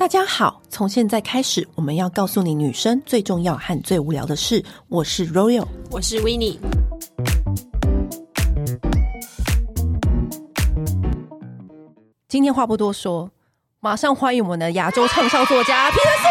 大家好，从现在开始，我们要告诉你女生最重要和最无聊的事。我是 Royal，我是 Winnie。今天话不多说，马上欢迎我们的亚洲畅销作家皮特斯。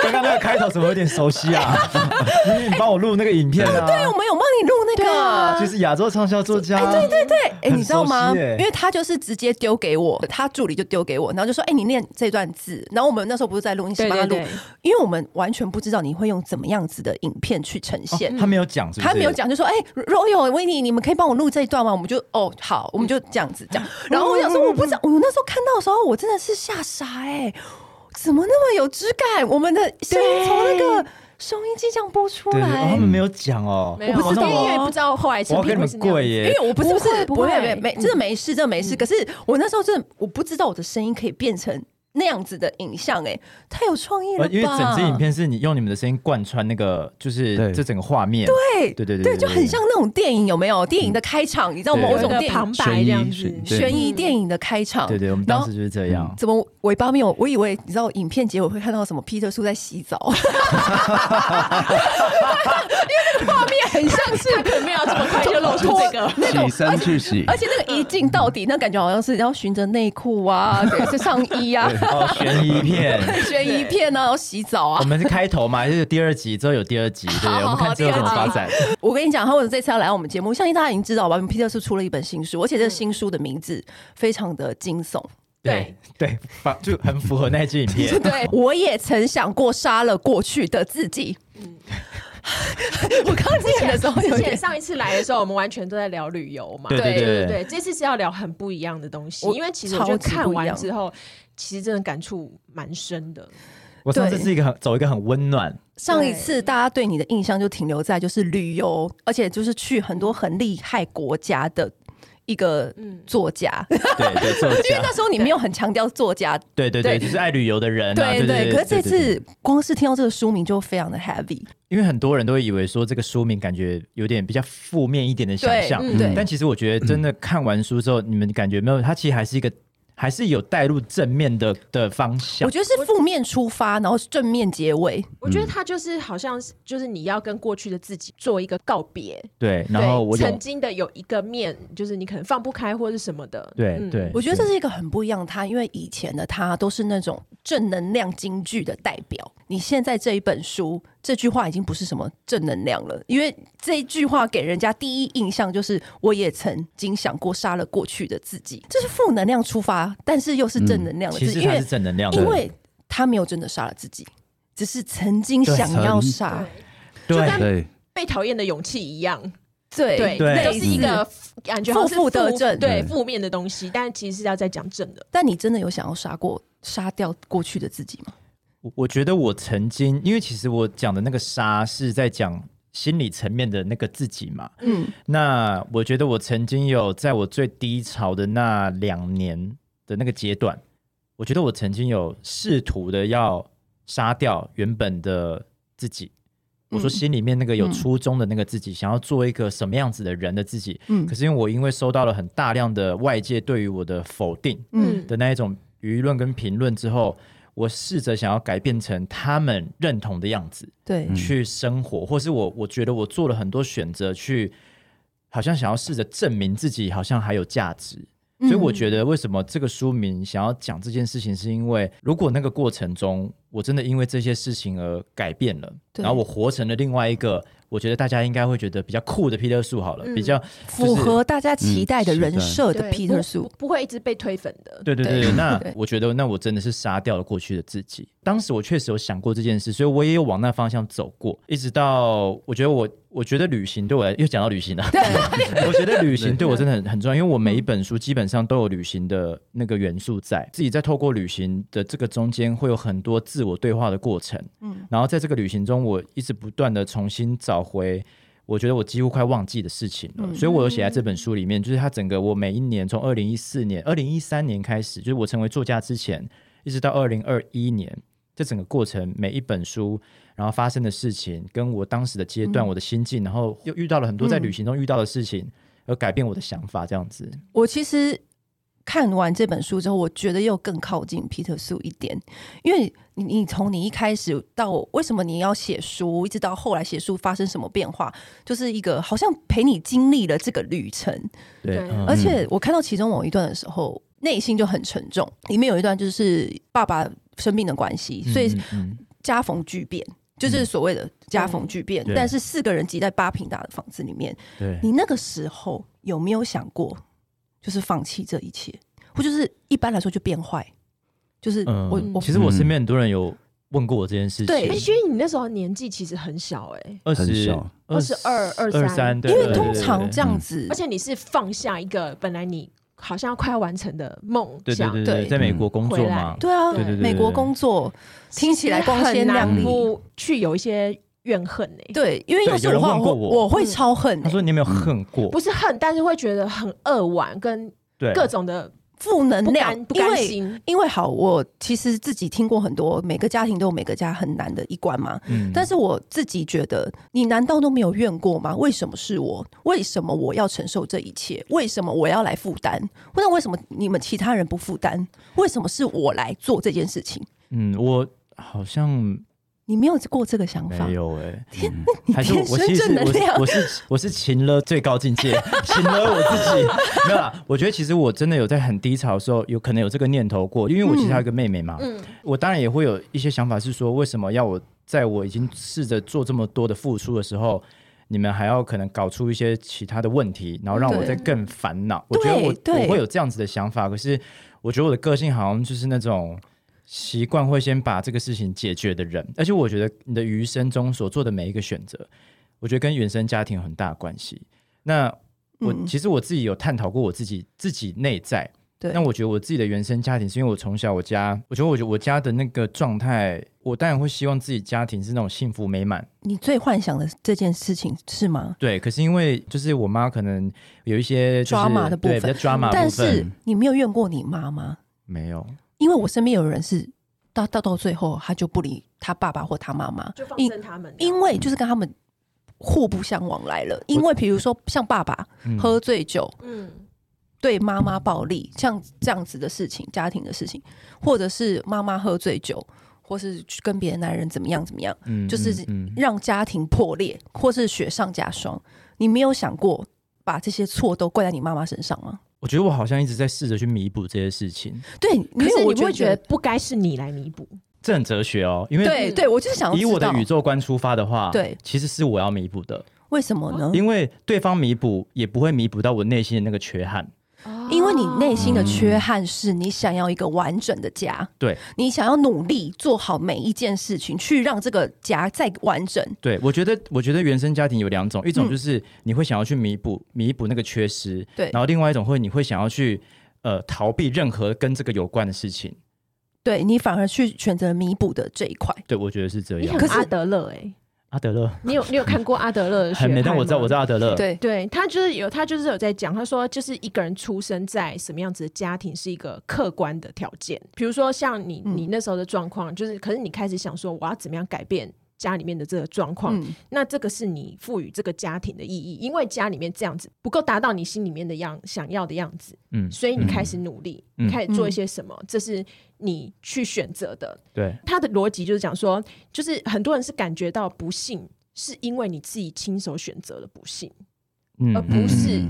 刚刚那个开头怎么有点熟悉啊？你帮我录那个影片啊？对，我们有帮你录那个，就是亚洲畅销作家。哎，对对对，哎，你知道吗？因为他就是直接丢给我，他助理就丢给我，然后就说：“哎，你念这段字。”然后我们那时候不是在录，音室帮他录，因为我们完全不知道你会用怎么样子的影片去呈现。他没有讲，他没有讲，就说：“哎，Royal、Winnie，你们可以帮我录这一段吗？”我们就哦，好，我们就这样子讲。然后我想说，我不知道，我那时候看到的时候，我真的是吓傻哎。怎么那么有质感？我们的声音从那个收音机这样播出来，对对对，他们没有讲哦，我不知道，因为不知道后来成品会是贵耶。因为我不是不是不会没没真的没事，真的没事。可是我那时候真的我不知道我的声音可以变成。那样子的影像，哎，太有创意了吧！因为整支影片是你用你们的声音贯穿那个，就是这整个画面，对对对对，就很像那种电影，有没有？电影的开场，你知道某种电影旁白这样子，悬疑电影的开场。对对，我们当时就是这样。怎么尾巴没有？我以为你知道，影片结尾会看到什么？皮特叔在洗澡，因为那个画面很像是，可能没有这么快就露出这个 那种，起身去洗，而且那个一镜到底，那感觉好像是要循着内裤啊，对，是上衣啊。哦，悬疑片，悬疑片呢？要洗澡啊？我们是开头嘛，就是第二集之后有第二集，对，我们看之后怎么发展。我跟你讲，他为什么这次要来我们节目？相信大家已经知道吧？皮特是出了一本新书，而且这个新书的名字非常的惊悚。对对，就很符合那句影片。对，我也曾想过杀了过去的自己。嗯。我刚之前的时候，之前上一次来的时候，我们完全都在聊旅游嘛。对对对对，这次是要聊很不一样的东西，因为其实我觉得看完之后，其实真的感触蛮深的。我上次是一个很走一个很温暖。上一次大家对你的印象就停留在就是旅游，而且就是去很多很厉害国家的。一个作家，对对，作家，因为那时候你没有很强调作家，对对对，就是爱旅游的人，对对。可是这次光是听到这个书名就非常的 heavy，因为很多人都会以为说这个书名感觉有点比较负面一点的想象，对。但其实我觉得真的看完书之后，你们感觉没有？它其实还是一个。还是有带入正面的的方向，我觉得是负面出发，然后正面结尾。我觉得他就是好像是，就是你要跟过去的自己做一个告别。对，然后我曾经的有一个面，就是你可能放不开或是什么的。对对，我觉得这是一个很不一样的他，因为以前的他都是那种正能量京剧的代表。你现在这一本书，这句话已经不是什么正能量了，因为这一句话给人家第一印象就是我也曾经想过杀了过去的自己，这是负能量出发，但是又是正能量的自己。其实他是正能量的，因为他没有真的杀了自己，只是曾经想要杀，就跟被讨厌的勇气一样。对对，那都是一个感觉负负得正，对负面的东西，但其实是要在讲正的。但你真的有想要杀过、杀掉过去的自己吗？我觉得我曾经，因为其实我讲的那个杀是在讲心理层面的那个自己嘛。嗯，那我觉得我曾经有在我最低潮的那两年的那个阶段，我觉得我曾经有试图的要杀掉原本的自己。我说心里面那个有初衷的那个自己，想要做一个什么样子的人的自己。嗯，可是因为我因为收到了很大量的外界对于我的否定，嗯的那一种舆论跟评论之后。我试着想要改变成他们认同的样子，对，去生活，或是我我觉得我做了很多选择，去好像想要试着证明自己，好像还有价值。所以我觉得，为什么这个书名想要讲这件事情，是因为如果那个过程中，我真的因为这些事情而改变了，然后我活成了另外一个。我觉得大家应该会觉得比较酷的皮特树好了，嗯、比较、就是、符合大家期待的人设的皮特树，不会一直被推粉的。对对对，对那我觉得，那我真的是杀掉了过去的自己。当时我确实有想过这件事，所以我也有往那方向走过，一直到我觉得我。我觉得旅行对我来，又讲到旅行了。对，我觉得旅行对我真的很很重要，因为我每一本书基本上都有旅行的那个元素在，自己在透过旅行的这个中间会有很多自我对话的过程。嗯，然后在这个旅行中，我一直不断的重新找回，我觉得我几乎快忘记的事情了。嗯，所以我有写在这本书里面，就是它整个我每一年从二零一四年、二零一三年开始，就是我成为作家之前，一直到二零二一年，这整个过程每一本书。然后发生的事情，跟我当时的阶段，嗯、我的心境，然后又遇到了很多在旅行中遇到的事情，嗯、而改变我的想法，这样子。我其实看完这本书之后，我觉得又更靠近皮特苏一点，因为你你从你一开始到为什么你要写书，一直到后来写书发生什么变化，就是一个好像陪你经历了这个旅程。对，而且我看到其中某一段的时候，内心就很沉重。里面有一段就是爸爸生病的关系，所以家逢巨变，就是所谓的家逢巨变。但是四个人挤在八平大的房子里面，对，你那个时候有没有想过？就是放弃这一切，或就是一般来说就变坏，就是我、嗯、我其实我身边很多人有问过我这件事情，对，因为你那时候年纪其实很小、欸，哎，二十二十二二二三，因为通常这样子，而且你是放下一个本来你好像要快要完成的梦想，对对对，在美国工作嘛，对啊，对对对，美国工作听起来光鲜亮丽，去有一些。怨恨呢、欸？对，因为有时候我我，我会超恨、欸。他说你有没有恨过？不是恨，但是会觉得很扼腕，跟各种的负能量。不甘心。因为，因为好，我其实自己听过很多，每个家庭都有每个家很难的一关嘛。嗯。但是我自己觉得，你难道都没有怨过吗？为什么是我？为什么我要承受这一切？为什么我要来负担？那为什么你们其他人不负担？为什么是我来做这件事情？嗯，我好像。你没有过这个想法？没有哎、欸，天，还是我其实我是我是 我是情了最高境界，情了我自己没有啦。我觉得其实我真的有在很低潮的时候，有可能有这个念头过，因为我其实还有一个妹妹嘛。嗯，我当然也会有一些想法，是说为什么要我在我已经试着做这么多的付出的时候，你们还要可能搞出一些其他的问题，然后让我再更烦恼。我觉得我我会有这样子的想法，可是我觉得我的个性好像就是那种。习惯会先把这个事情解决的人，而且我觉得你的余生中所做的每一个选择，我觉得跟原生家庭有很大的关系。那我、嗯、其实我自己有探讨过我自己自己内在，对。那我觉得我自己的原生家庭是因为我从小我家，我觉得我觉得我家的那个状态，我当然会希望自己家庭是那种幸福美满。你最幻想的这件事情是吗？对。可是因为就是我妈可能有一些抓马的部分，对，抓马。但是你没有怨过你妈吗？没有。因为我身边有人是到到到最后，他就不理他爸爸或他妈妈，就放生他们。因为就是跟他们互不相往来了。因为比如说像爸爸喝醉酒，嗯，对妈妈暴力，像这样子的事情，家庭的事情，或者是妈妈喝醉酒，或是跟别的男人怎么样怎么样，嗯，就是让家庭破裂，或是雪上加霜。你没有想过把这些错都怪在你妈妈身上吗？我觉得我好像一直在试着去弥补这些事情。对，可是你不会觉得不该是你来弥补？这很哲学哦，因为对对，我就是想以我的宇宙观出发的话，对，其实是我要弥补的。为什么呢？因为对方弥补也不会弥补到我内心的那个缺憾。因为你内心的缺憾是你想要一个完整的家，嗯、对，你想要努力做好每一件事情，去让这个家再完整。对，我觉得，我觉得原生家庭有两种，一种就是你会想要去弥补弥补那个缺失，对，然后另外一种会你会想要去呃逃避任何跟这个有关的事情，对，你反而去选择弥补的这一块。对，我觉得是这样。可是阿德勒哎、欸。阿德勒，你有你有看过阿德勒的 学派吗？但我知道，我知道阿德勒。对对，他就是有他就是有在讲，他说就是一个人出生在什么样子的家庭是一个客观的条件。比如说像你你那时候的状况，嗯、就是可是你开始想说我要怎么样改变。家里面的这个状况，嗯、那这个是你赋予这个家庭的意义，因为家里面这样子不够达到你心里面的样想要的样子，嗯，所以你开始努力，嗯、你开始做一些什么，嗯、这是你去选择的。对，他的逻辑就是讲说，就是很多人是感觉到不幸，是因为你自己亲手选择了不幸。而不是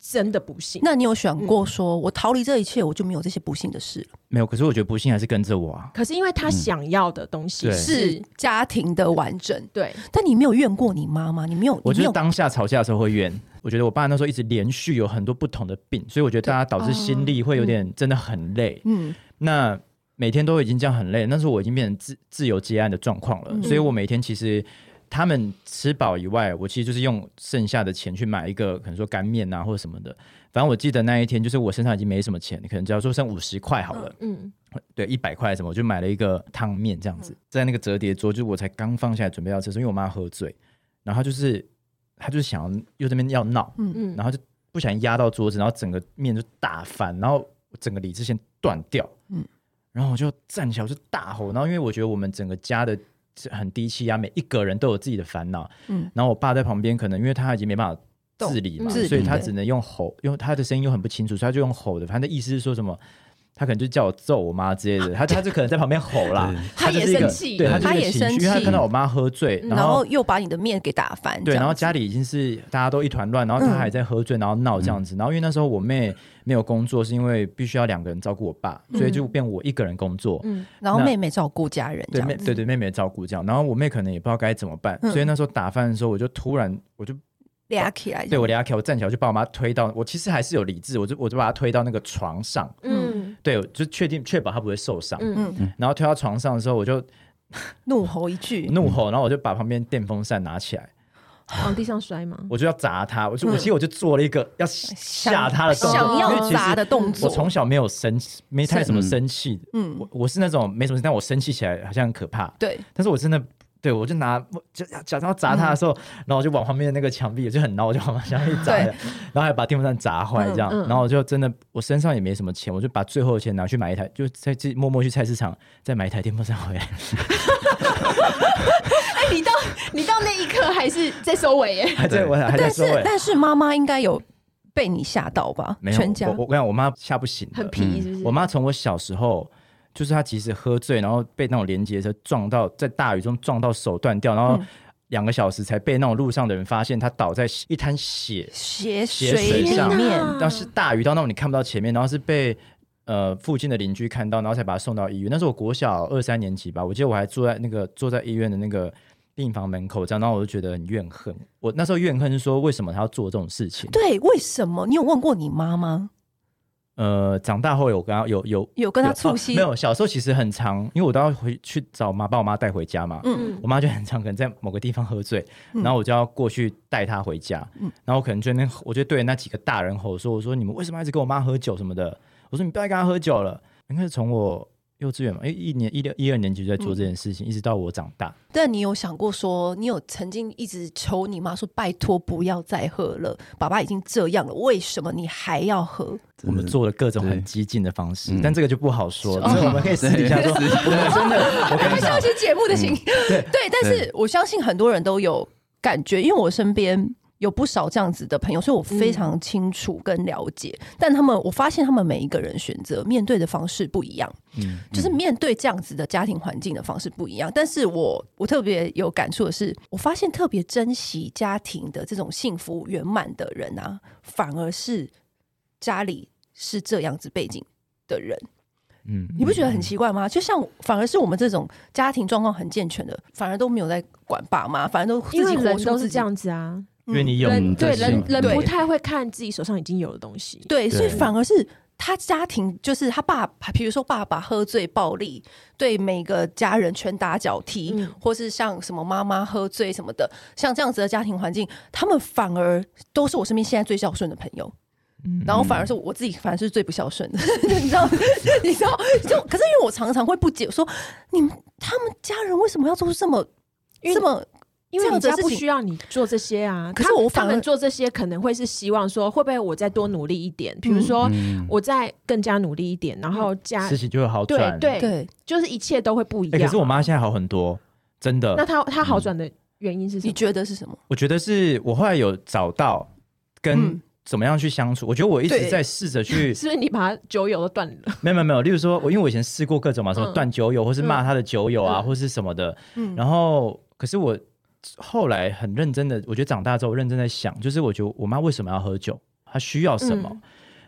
真的不幸。那你有想过说，我逃离这一切，我就没有这些不幸的事了？没有。可是我觉得不幸还是跟着我啊。可是因为他想要的东西是家庭的完整，对。但你没有怨过你妈妈？你没有？我觉得当下吵架的时候会怨。我觉得我爸那时候一直连续有很多不同的病，所以我觉得大家导致心力会有点真的很累。嗯。那每天都已经这样很累，那时候我已经变成自自由接案的状况了，所以我每天其实。他们吃饱以外，我其实就是用剩下的钱去买一个可能说干面啊或者什么的。反正我记得那一天，就是我身上已经没什么钱，可能只要说剩五十块好了。嗯，对，一百块什么，我就买了一个汤面这样子，在那个折叠桌，就我才刚放下来准备要吃，因为我妈喝醉，然后就是她就是想要又这边要闹，嗯嗯，然后就不小心压到桌子，然后整个面就打翻，然后整个理智线断掉，嗯，然后我就站起来我就大吼，然后因为我觉得我们整个家的。是很低气压，每一个人都有自己的烦恼。嗯，然后我爸在旁边，可能因为他已经没办法自理嘛，所以他只能用吼，因为他的声音又很不清楚，所以他就用吼的。反正意思是说什么，他可能就叫我揍我妈之类的，他他就可能在旁边吼啦，他也生气，对，他他也生气，因为他看到我妈喝醉，然后又把你的面给打翻，对，然后家里已经是大家都一团乱，然后他还在喝醉，然后闹这样子，然后因为那时候我妹没有工作，是因为必须要两个人照顾我爸，所以就变我一个人工作，嗯，然后妹妹照顾家人，对妹对对妹妹照顾这样，然后我妹可能也不知道该怎么办，所以那时候打饭的时候，我就突然我就。俩起来，对我俩起来，我站起来就把我妈推到，我其实还是有理智，我就我就把她推到那个床上，嗯，对，就确定确保他不会受伤，嗯嗯，然后推到床上的时候，我就 怒吼一句，怒吼，然后我就把旁边电风扇拿起来，往地上摔吗？我就要砸他，我就我其实我就做了一个要吓他的动作，想要砸的动作。我从小没有生气没太什么生气，嗯，我我是那种没什么，但我生气起来好像很可怕，对，但是我真的。对，我就拿就假装砸他的时候，嗯、然后我就往旁边的那个墙壁，就很恼，我就往墙壁砸，对然后还把电风扇砸坏，这样，嗯嗯、然后我就真的，我身上也没什么钱，我就把最后的钱拿去买一台，就在这默默去菜市场再买一台电风扇回来。哎，你到你到那一刻还是在收尾耶？还在，我还在收尾。但是但是妈妈应该有被你吓到吧？没有，全家我我跟你讲，我妈吓不醒，很皮是不是？我妈从我小时候。就是他其实喝醉，然后被那种连接车撞到，在大雨中撞到手断掉，然后两个小时才被那种路上的人发现他倒在一滩血血血水上面，但是大雨到那种你看不到前面，然后是被呃附近的邻居看到，然后才把他送到医院。那时候我国小二三年级吧，我记得我还坐在那个坐在医院的那个病房门口这样，然后我就觉得很怨恨。我那时候怨恨是说，为什么他要做这种事情？对，为什么？你有问过你妈吗？呃，长大后有跟他有有有跟他促膝，没有，小时候其实很长，因为我都要回去找妈，把我妈带回家嘛。嗯，我妈就很常可能在某个地方喝醉，然后我就要过去带她回家。嗯，然后我可能就那，我就对着那几个大人吼说：“我说你们为什么一直跟我妈喝酒什么的？我说你不要跟她喝酒了。”应该是从我。幼稚园嘛，因为一年一六一二年级就在做这件事情，嗯、一直到我长大。但你有想过说，你有曾经一直求你妈说，拜托不要再喝了，爸爸已经这样了，为什么你还要喝？我们做了各种很激进的方式，但这个就不好说了。所以我们可以私底下说，真的，我跟你相信节目的心。嗯、对对，但是我相信很多人都有感觉，因为我身边。有不少这样子的朋友，所以我非常清楚跟了解。嗯、但他们，我发现他们每一个人选择面对的方式不一样，嗯，就是面对这样子的家庭环境的方式不一样。但是我我特别有感触的是，我发现特别珍惜家庭的这种幸福圆满的人啊，反而是家里是这样子背景的人。嗯，你不觉得很奇怪吗？就像反而是我们这种家庭状况很健全的，反而都没有在管爸妈，反而都自己活出自己，因为人都是这样子啊。因为你有人对人人不太会看自己手上已经有的东西，对，所以反而是他家庭，就是他爸，比如说爸爸喝醉暴力，对每个家人拳打脚踢，嗯、或是像什么妈妈喝醉什么的，像这样子的家庭环境，他们反而都是我身边现在最孝顺的朋友，嗯、然后反而是我自己，反而是最不孝顺的，你知道？你知道？就可是因为我常常会不解，说你们他们家人为什么要做出这么这么？因为你家不需要你做这些啊，可是我反而做这些可能会是希望说，会不会我再多努力一点？比如说，我再更加努力一点，然后家事情就会好转。对对，就是一切都会不一样。可是我妈现在好很多，真的。那她她好转的原因是什么？你觉得是什么？我觉得是我后来有找到跟怎么样去相处。我觉得我一直在试着去，是不是你把酒友都断了？没有没有没有。例如说，我因为我以前试过各种嘛，什么断酒友，或是骂他的酒友啊，或是什么的。嗯。然后，可是我。后来很认真的，我觉得长大之后认真在想，就是我觉得我妈为什么要喝酒，她需要什么？嗯、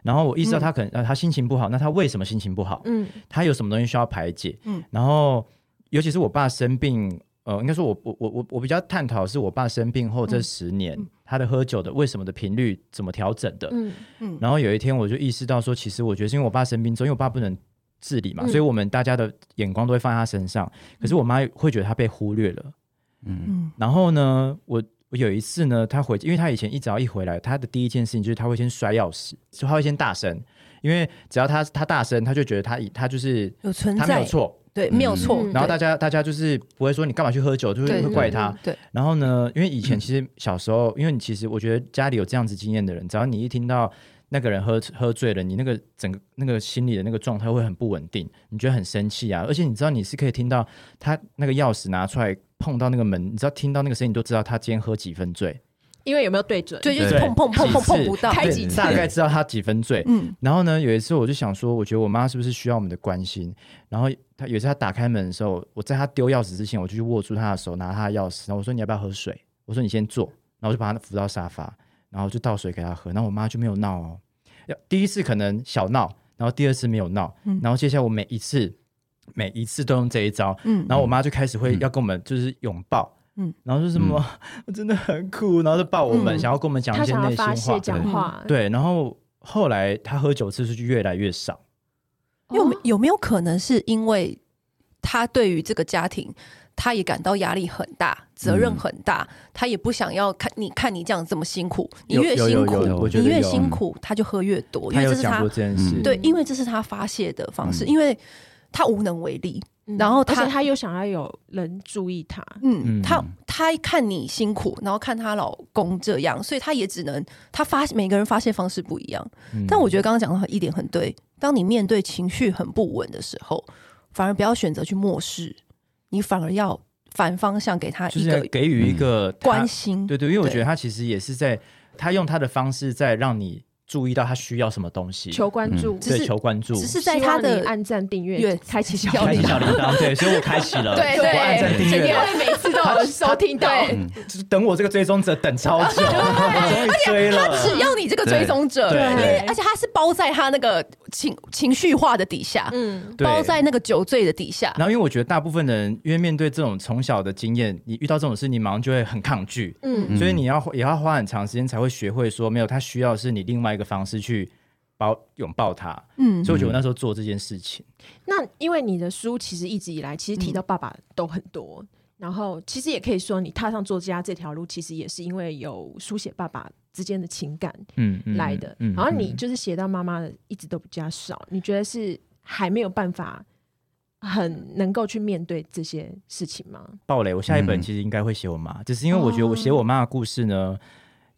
然后我意识到她可能，嗯、她心情不好，那她为什么心情不好？嗯，她有什么东西需要排解？嗯，然后尤其是我爸生病，呃，应该说我我我我我比较探讨是我爸生病后这十年，嗯、他的喝酒的为什么的频率怎么调整的？嗯嗯，然后有一天我就意识到说，其实我觉得是因为我爸生病之后，因为我爸不能自理嘛，嗯、所以我们大家的眼光都会放在他身上，可是我妈会觉得他被忽略了。嗯，然后呢，我我有一次呢，他回，因为他以前一早一回来，他的第一件事情就是他会先摔钥匙，就他会先大声，因为只要他他大声，他就觉得他他就是有存在，他没有错，对，没有错。然后大家大家就是不会说你干嘛去喝酒，就是会怪他。对。然后呢，因为以前 其实小时候，因为你其实我觉得家里有这样子经验的人，只要你一听到。那个人喝喝醉了，你那个整个那个心里的那个状态会很不稳定，你觉得很生气啊，而且你知道你是可以听到他那个钥匙拿出来碰到那个门，你知道听到那个声音，你都知道他今天喝几分醉。因为有没有对准？对，就是碰碰碰碰碰不到，开几次大概知道他几分醉。嗯，然后呢，有一次我就想说，我觉得我妈是不是需要我们的关心？然后他有一次他打开门的时候，我在他丢钥匙之前，我就去握住他的手，拿他的钥匙，然后我说你要不要喝水？我说你先坐，然后我就把他扶到沙发，然后就倒水给他喝。然后我妈就没有闹哦，第一次可能小闹，然后第二次没有闹，然后接下来我每一次每一次都用这一招，嗯，然后我妈就开始会要跟我们就是拥抱。嗯，然后说什么、嗯、我真的很苦，然后就抱我们，嗯、想要跟我们讲一些内心话，讲话对。对，然后后来他喝酒次数就越来越少。有有没有可能是因为他对于这个家庭，他也感到压力很大，责任很大，嗯、他也不想要看你看你这样这么辛苦，你越辛苦，你越辛苦，他就喝越多，因为这是他对，因为这是他发泄的方式，嗯、因为他无能为力。然后他，他又想要有人注意他，嗯，他他看你辛苦，然后看他老公这样，所以他也只能他发每个人发泄方式不一样。嗯、但我觉得刚刚讲的一点很对，当你面对情绪很不稳的时候，反而不要选择去漠视，你反而要反方向给他一个给予一个关心。对对，因为我觉得他其实也是在他用他的方式在让你。注意到他需要什么东西，求关注，对，求关注，只是在他的按赞、订阅、开启小开启小铃铛，对，所以我开启了，对 对，按赞、订阅，因为每次都有收听到，就是等我这个追踪者等超久，终于追了，他只要你这个追踪者，对，而且他是包在他那个情情绪化的底下，嗯，包在那个酒醉的底下。然后，因为我觉得大部分的人，因为面对这种从小的经验，你遇到这种事，你马上就会很抗拒，嗯，所以你要也要花很长时间才会学会说，没有，他需要是你另外一个方式去。抱拥抱他，嗯，所以我觉得我那时候做这件事情。那因为你的书其实一直以来其实提到爸爸都很多，嗯、然后其实也可以说你踏上作家这条路，其实也是因为有书写爸爸之间的情感，嗯，来的。然后你就是写到妈妈的一直都比较少，你觉得是还没有办法很能够去面对这些事情吗？暴雷，我下一本其实应该会写我妈，就、嗯、是因为我觉得我写我妈的故事呢。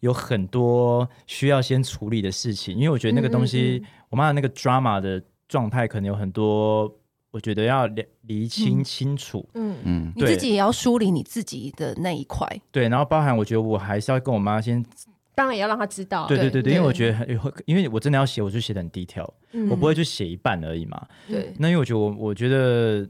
有很多需要先处理的事情，因为我觉得那个东西，嗯嗯嗯我妈的那个 drama 的状态，可能有很多，我觉得要理清清楚。嗯嗯，你自己也要梳理你自己的那一块。对，然后包含我觉得我还是要跟我妈先，当然也要让她知道。对对对对，因为我觉得很，因为我真的要写，我就写的很 detail，嗯、我不会就写一半而已嘛。对，那因为我觉得我我觉得。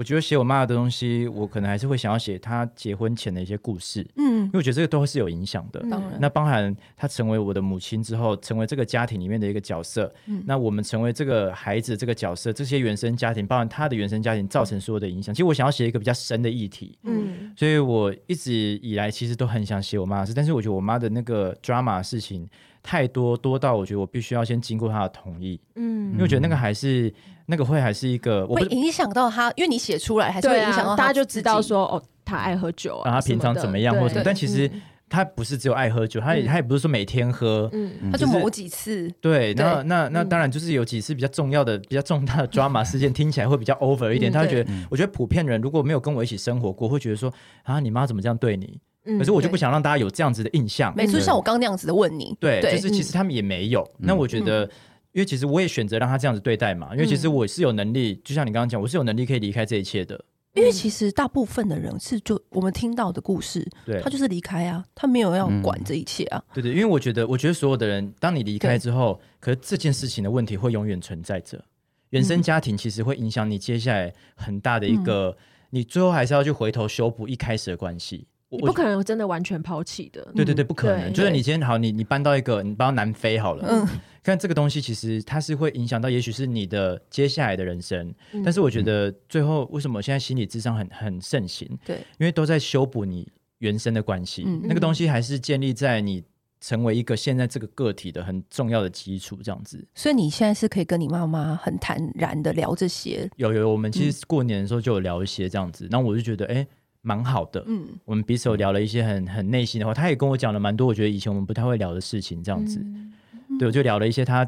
我觉得写我妈的东西，我可能还是会想要写她结婚前的一些故事，嗯，因为我觉得这个都是有影响的。当然，那包含她成为我的母亲之后，成为这个家庭里面的一个角色，嗯，那我们成为这个孩子这个角色，这些原生家庭，包含她的原生家庭造成所有的影响。其实我想要写一个比较深的议题，嗯，所以我一直以来其实都很想写我妈的事，但是我觉得我妈的那个 drama 的事情太多，多到我觉得我必须要先经过她的同意，嗯，因为我觉得那个还是。那个会还是一个会影响到他，因为你写出来还是会影响到、啊、大家就知道说哦，他爱喝酒啊，他平常怎么样或者什么，但其实他不是只有爱喝酒，他也他也不是说每天喝，嗯，他就某几次，对，那那那当然就是有几次比较重要的、比较重大的 drama 事件，听起来会比较 over 一点，他会觉得，我觉得普遍人如果没有跟我一起生活过，会觉得说啊，你妈怎么这样对你？可是我就不想让大家有这样子的印象，每次像我刚那样子的问你，对，就是其实他们也没有，那我觉得。因为其实我也选择让他这样子对待嘛，因为其实我是有能力，嗯、就像你刚刚讲，我是有能力可以离开这一切的。因为其实大部分的人是就我们听到的故事，对，他就是离开啊，他没有要管这一切啊。对对，因为我觉得，我觉得所有的人，当你离开之后，可是这件事情的问题会永远存在着。原生家庭其实会影响你接下来很大的一个，嗯、你最后还是要去回头修补一开始的关系。你不可能真的完全抛弃的。对对对，不可能。就是你今天好，你你搬到一个，你搬到南非好了。嗯。看这个东西，其实它是会影响到，也许是你的接下来的人生。但是我觉得最后为什么现在心理智商很很盛行？对，因为都在修补你原生的关系。嗯那个东西还是建立在你成为一个现在这个个体的很重要的基础，这样子。所以你现在是可以跟你妈妈很坦然的聊这些。有有，我们其实过年的时候就有聊一些这样子，然后我就觉得哎。蛮好的，嗯，我们彼此有聊了一些很很内心的话，他也跟我讲了蛮多，我觉得以前我们不太会聊的事情，这样子，嗯、对，我就聊了一些他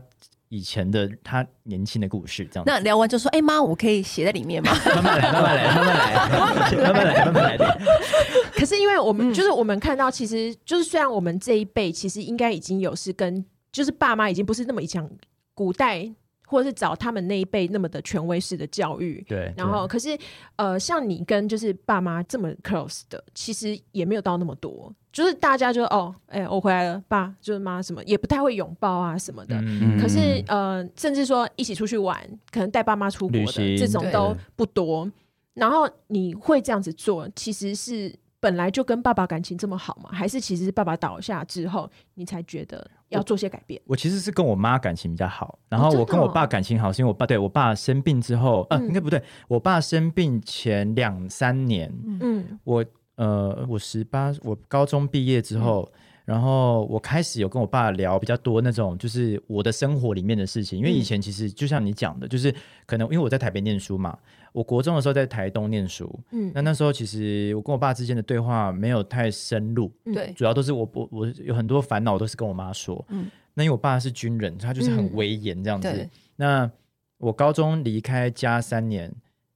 以前的他年轻的故事，这样子。那聊完就说，哎、欸、妈，我可以写在里面吗？慢慢来，慢慢来，慢慢来，慢慢来，慢慢来。可是因为我们就是我们看到，其实就是虽然我们这一辈其实应该已经有是跟就是爸妈已经不是那么以前古代。或者是找他们那一辈那么的权威式的教育。对，然后可是呃，像你跟就是爸妈这么 close 的，其实也没有到那么多。就是大家就哦，哎、欸，我回来了，爸就是妈什么也不太会拥抱啊什么的。嗯、可是呃，甚至说一起出去玩，可能带爸妈出国的这种都不多。然后你会这样子做，其实是本来就跟爸爸感情这么好吗？还是其实是爸爸倒下之后，你才觉得要做些改变？我，我其实是跟我妈感情比较好，然后我跟我爸感情好，是因为我爸对我爸生病之后，呃，应该不对，我爸生病前两三年，嗯，我。呃，我十八，我高中毕业之后，嗯、然后我开始有跟我爸聊比较多那种，就是我的生活里面的事情。因为以前其实就像你讲的，就是可能因为我在台北念书嘛，我国中的时候在台东念书，嗯，那那时候其实我跟我爸之间的对话没有太深入，对、嗯，主要都是我我我有很多烦恼都是跟我妈说，嗯，那因为我爸是军人，他就是很威严这样子。嗯、那我高中离开家三年。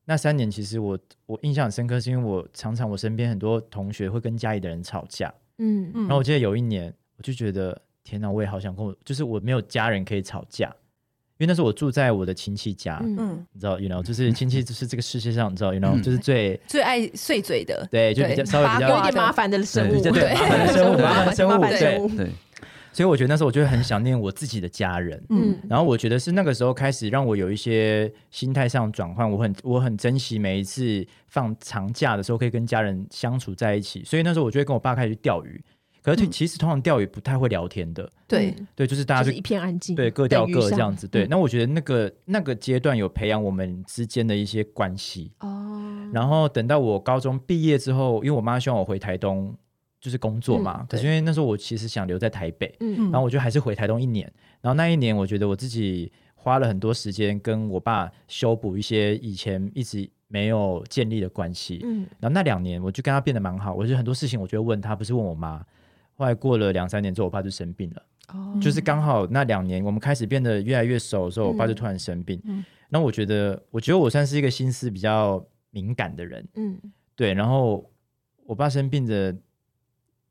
那三年其实我我印象很深刻，是因为我常常我身边很多同学会跟家里的人吵架，嗯嗯，然后我记得有一年，我就觉得天哪，我也好想跟我，就是我没有家人可以吵架，因为那时候我住在我的亲戚家，嗯，你知道，you know，就是亲戚就是这个世界上，你知道，you know，就是最最爱碎嘴的，对，就比较稍微比较有点麻烦的生物，对，麻烦的生物，麻烦生物，对对。所以我觉得那时候我就会很想念我自己的家人，嗯，然后我觉得是那个时候开始让我有一些心态上转换，我很我很珍惜每一次放长假的时候可以跟家人相处在一起，所以那时候我就会跟我爸开始去钓鱼，可是其实通常钓鱼不太会聊天的，对、嗯、对，就是大家就，就一片安静，对，各钓各这样子，对。那我觉得那个那个阶段有培养我们之间的一些关系哦，然后等到我高中毕业之后，因为我妈希望我回台东。就是工作嘛，嗯、可是因为那时候我其实想留在台北，嗯，然后我就还是回台东一年。然后那一年，我觉得我自己花了很多时间跟我爸修补一些以前一直没有建立的关系，嗯。然后那两年，我就跟他变得蛮好。我就很多事情，我就问他，不是问我妈。后来过了两三年之后，我爸就生病了，哦，就是刚好那两年，我们开始变得越来越熟的时候，我爸就突然生病。嗯，然后我觉得，我觉得我算是一个心思比较敏感的人，嗯，对。然后我爸生病的。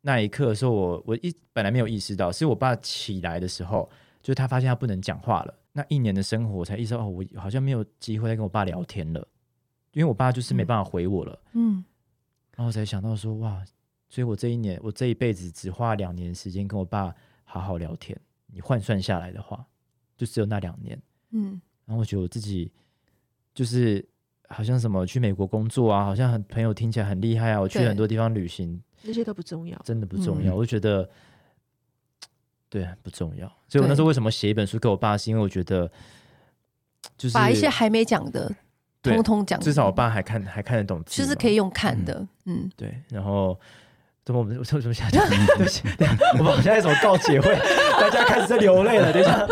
那一刻的时候，我我一本来没有意识到，是我爸起来的时候，就是他发现他不能讲话了。那一年的生活，我才意识到哦，我好像没有机会再跟我爸聊天了，因为我爸就是没办法回我了。嗯，然后我才想到说，哇，所以我这一年，我这一辈子只花两年时间跟我爸好好聊天。你换算下来的话，就只有那两年。嗯，然后我觉得我自己就是好像什么去美国工作啊，好像很朋友听起来很厉害啊，我去很多地方旅行。这些都不重要，真的不重要。嗯、我就觉得，对，不重要。所以我那时候为什么写一本书给我爸，是因为我觉得，就是把一些还没讲的，通通讲。至少我爸还看还看得懂，就是可以用看的。嗯，嗯对。然后，怎么我们我说什么下降？对不起，我们好像在什么告解会，大家开始在流泪了。等一下，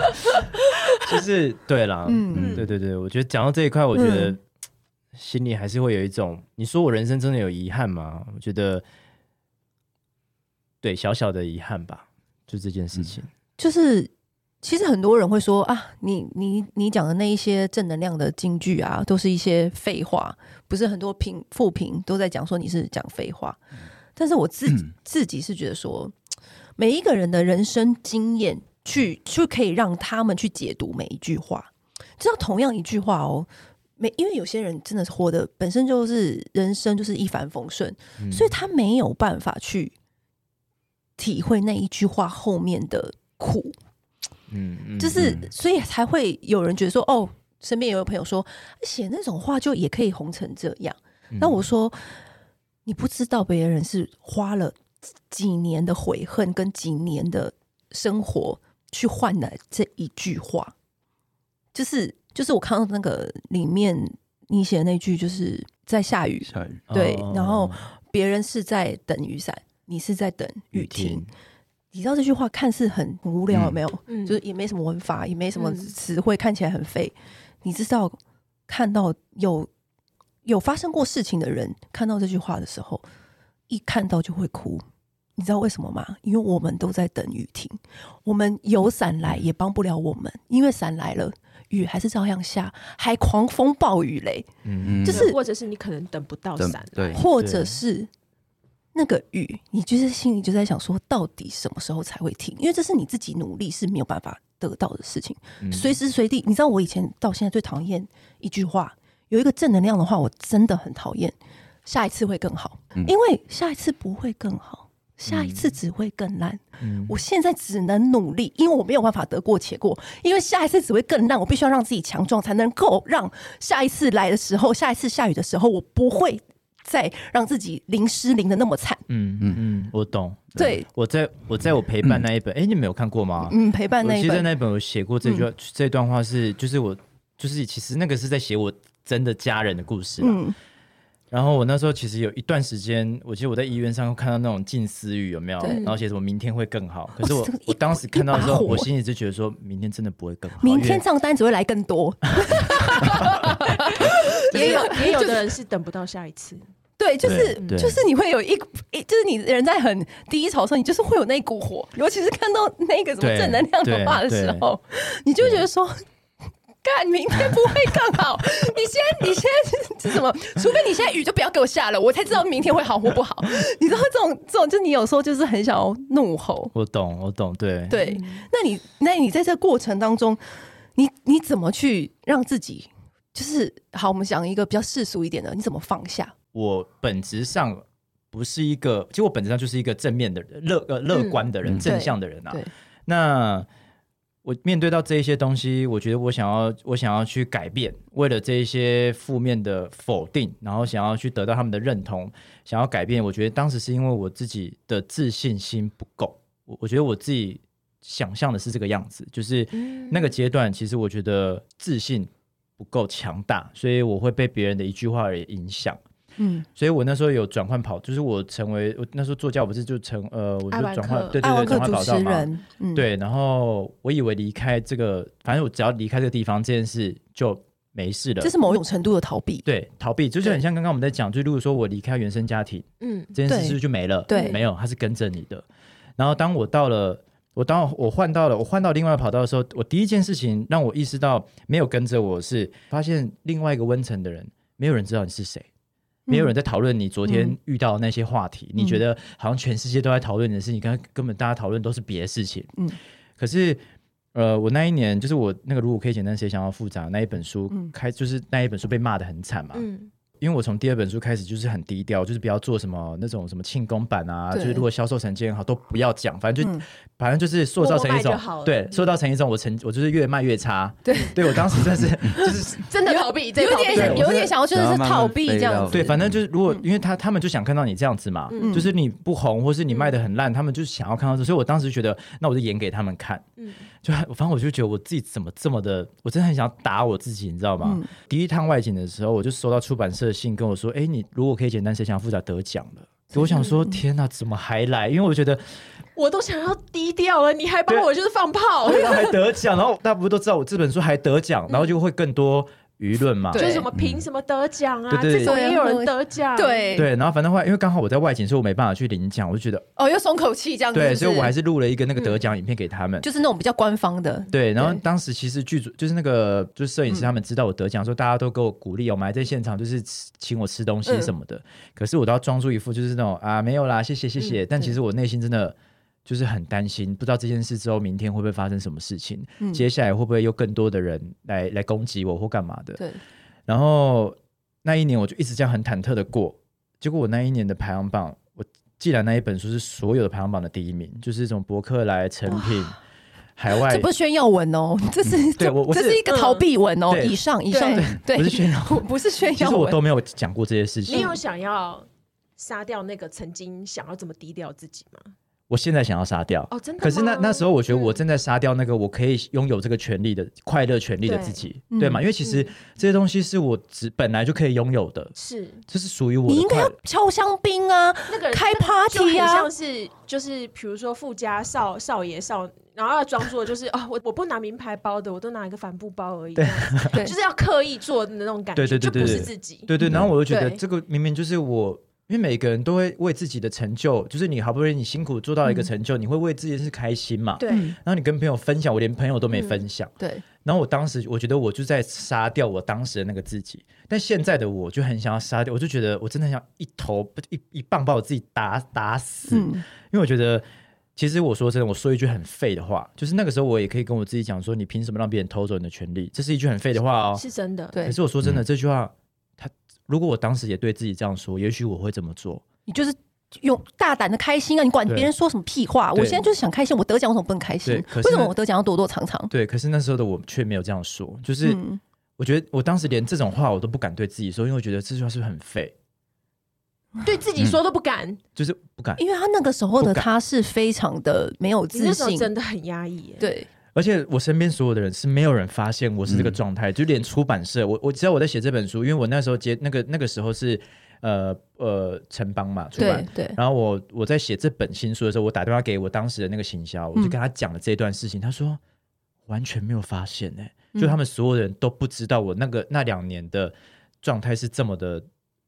就是对了，嗯，对对对，我觉得讲到这一块，我觉得心里还是会有一种，你说我人生真的有遗憾吗？我觉得。对，小小的遗憾吧，就这件事情。就是其实很多人会说啊，你你你讲的那一些正能量的金句啊，都是一些废话，不是很多评负评都在讲说你是讲废话。但是我自己自己是觉得说，每一个人的人生经验去就可以让他们去解读每一句话。知道同样一句话哦，没因为有些人真的是活的本身就是人生就是一帆风顺，所以他没有办法去。体会那一句话后面的苦，嗯，嗯就是所以才会有人觉得说，哦，身边有个朋友说，写那种话就也可以红成这样。那、嗯、我说，你不知道别人是花了几年的悔恨跟几年的生活去换来这一句话，就是就是我看到那个里面你写的那句，就是在下雨，下雨对，哦、然后别人是在等雨伞。你是在等雨停，雨停你知道这句话看似很无聊，有没有？嗯，就是也没什么文法，也没什么词汇，嗯、看起来很废。你知道，看到有有发生过事情的人看到这句话的时候，一看到就会哭。你知道为什么吗？因为我们都在等雨停，我们有伞来也帮不了我们，因为伞来了，雨还是照样下，还狂风暴雨嘞。嗯嗯，就是或者是你可能等不到伞，对，或者是。那个雨，你就是心里就在想说，到底什么时候才会停？因为这是你自己努力是没有办法得到的事情。嗯随时随地，你知道我以前到现在最讨厌一句话，有一个正能量的话，我真的很讨厌。下一次会更好，嗯因为下一次不会更好，下一次只会更烂。嗯我现在只能努力，因为我没有办法得过且过，因为下一次只会更烂。我必须要让自己强壮，才能够让下一次来的时候，下一次下雨的时候，我不会再让自己淋湿淋的那么惨。嗯嗯嗯，我懂。对，我在我在我陪伴那一本，哎、你们有看过吗？嗯，陪伴那我记得一本，那一本我写过这句、嗯这段话是，就是我就是其实那个是在写我真的家人的故事、嗯。嗯，然后我那时候其实有一段时间，我记得我在医院上看到那种近思语有没有？然后写什么明天会更好。可是我、我当时看到的时候，我心里就觉得说明天真的不会更好。明天账单只会来更多。也有也有的人是等不到下一次，对，就是就是你会有一股，一就是你人在很低潮的时候，你就是会有那一股火，尤其是看到那个什么正能量的话的时候，你就觉得说。干，明天不会更好。你先，你现在是什么？除非你现在雨就不要给我下了，我才知道明天会好或不好。你知道这种这种，就你有时候就是很想要怒吼。我懂，我懂，对对，那你那你在这过程当中，你你怎么去让自己就是好？我们讲一个比较世俗一点的，你怎么放下？我本质上不是一个，其实我本质上就是一个正面的人，乐呃乐观的人，嗯正向的人啊。对，那我面对到这一些东西，我觉得我想要，我想要去改变，为了这一些负面的否定，然后想要去得到他们的认同，想要改变。我觉得当时是因为我自己的自信心不够，我我觉得我自己想象的是这个样子，就是那个阶段，其实我觉得自信不够强大，所以我会被别人的一句话而影响。嗯，所以我那时候有转换跑，就是我成为我那时候做教，不是就成呃，我就转换对对对，转换跑道嘛。嗯，对，然后我以为离开这个，反正我只要离开这个地方，这件事就没事了。这是某种程度的逃避。对逃避，就是很像刚刚我们在讲，就如果说我离开原生家庭，嗯，这件事是不是就没了？对没有，它是跟着你的。然后当我到了，我当我换到了，我换到另外一跑道的时候，我第一件事情让我意识到没有跟着我是发现另外一个温层的人，没有人知道你是谁。没有人在讨论你昨天遇到的那些话题，嗯、你觉得好像全世界都在讨论你的事情，根根本大家讨论都是别的事情。嗯，可是，呃，我那一年就是我那个如果可以简单，谁想要复杂那一本书嗯。开，就是那一本书被骂的很惨嘛。嗯，因为我从第二本书开始就是很低调，就是不要做什么那种什么庆功版啊，就是如果销售成绩很好都不要讲，反正就、嗯反正就是塑造成一种对，塑造成一种我成我就是越卖越差。对，对我当时真的是 就是。真的逃避，有点有点想要就是是逃避这样子。对，反正就是如果因为他他们就想看到你这样子嘛，嗯就是你不红或是你卖的很烂，他们就想要看到这，所以我当时觉得，那我就演给他们看。嗯就反正我就觉得我自己怎么这么的，我真的很想打我自己，你知道吗？嗯第一趟外景的时候，我就收到出版社的信跟我说，哎，你如果可以简单，谁想复杂得奖了。我想说，天哪，怎么还来？因为我觉得，我都想要低调了，你还帮我就是放炮，然后还得奖，然后大家不都知道我这本书还得奖，然后就会更多舆论嘛。就是什么凭什么得奖啊？对对对这种也有人得奖，对对，然后反正后来因为刚好我在外景，所以我没办法去领奖，我就觉得哦，又松口气这样子对，所以我还是录了一个那个得奖影片给他们。就是那种比较官方的。对，然后当时其实剧组就是那个就是摄影师他们知道我得奖，说大家都给我鼓励，我们还在现场就是请我吃东西什么的。可是我都要装出一副就是那种啊没有啦，谢谢谢谢。但其实我内心真的就是很担心，不知道这件事之后明天会不会发生什么事情，嗯接下来会不会有更多的人来来攻击我或干嘛的。对，然后那一年我就一直这样很忐忑的过，结果我那一年的排行榜，我既然那一本书是所有的排行榜的第一名，就是这种博客来、成品、海外这不是炫耀文哦，这是嗯对我我是这是一个逃避文哦，对以上以上对对，不是炫耀不不是炫耀文，实我都没有讲过这些事情。你有想要杀掉那个曾经想要这么低调自己吗？我现在想要杀掉。哦，真的？可是那那时候，我觉得我嗯正在杀掉那个我可以拥有这个权利的快乐权利的自己，对对吗？嗯因为其实这些东西是我只本来就可以拥有的，是这是属于我你应该要。敲香槟啊，那个开 party 啊很像，是就是比如说富家少少爷少，然后要装作就是啊，我我不拿名牌包的，我都拿一个帆布包而已，对就是要刻意做的那种感觉，对对对对就不是自己。对对，然后我就觉得对这个明明就是我，因为每个人都会为自己的成就，就是你好不容易你辛苦做到一个成就，你会为自己是开心嘛？对，嗯然后你跟朋友分享，我连朋友都没分享。对，然后我当时我觉得我就在杀掉我当时的那个自己，但现在的我就很想要杀掉，我就觉得我真的很想一头一一棒把我自己打打死，嗯，因为我觉得其实我说真的，我说一句很废的话，就是那个时候我也可以跟我自己讲说，你凭什么让别人偷走你的权利？这是一句很废的话哦，是真的。对，可是我说真的，嗯、这句话，他如果我当时也对自己这样说，也许我会这么做。你就是用大胆的开心啊！你管别人说什么屁话？我现在就是想开心，我得奖为什么不能开心？为什么我得奖要躲躲藏藏？对，可是那时候的我却没有这样说，就是我觉得我当时连这种话我都不敢对自己说，因为我觉得这句话是不是很废？对自己说都不敢，嗯、就是不敢，因为他那个时候的他是非常的没有自信，真的很压抑。对，而且我身边所有的人是没有人发现我是这个状态，嗯、就连出版社，我我知道我在写这本书，因为我那时候接那个那个时候是呃呃城邦嘛出版，对对，然后我我在写这本新书的时候，我打电话给我当时的那个行销，我就跟他讲了这段事情，嗯、他说完全没有发现呢、欸，就他们所有人都不知道我那个那两年的状态是这么的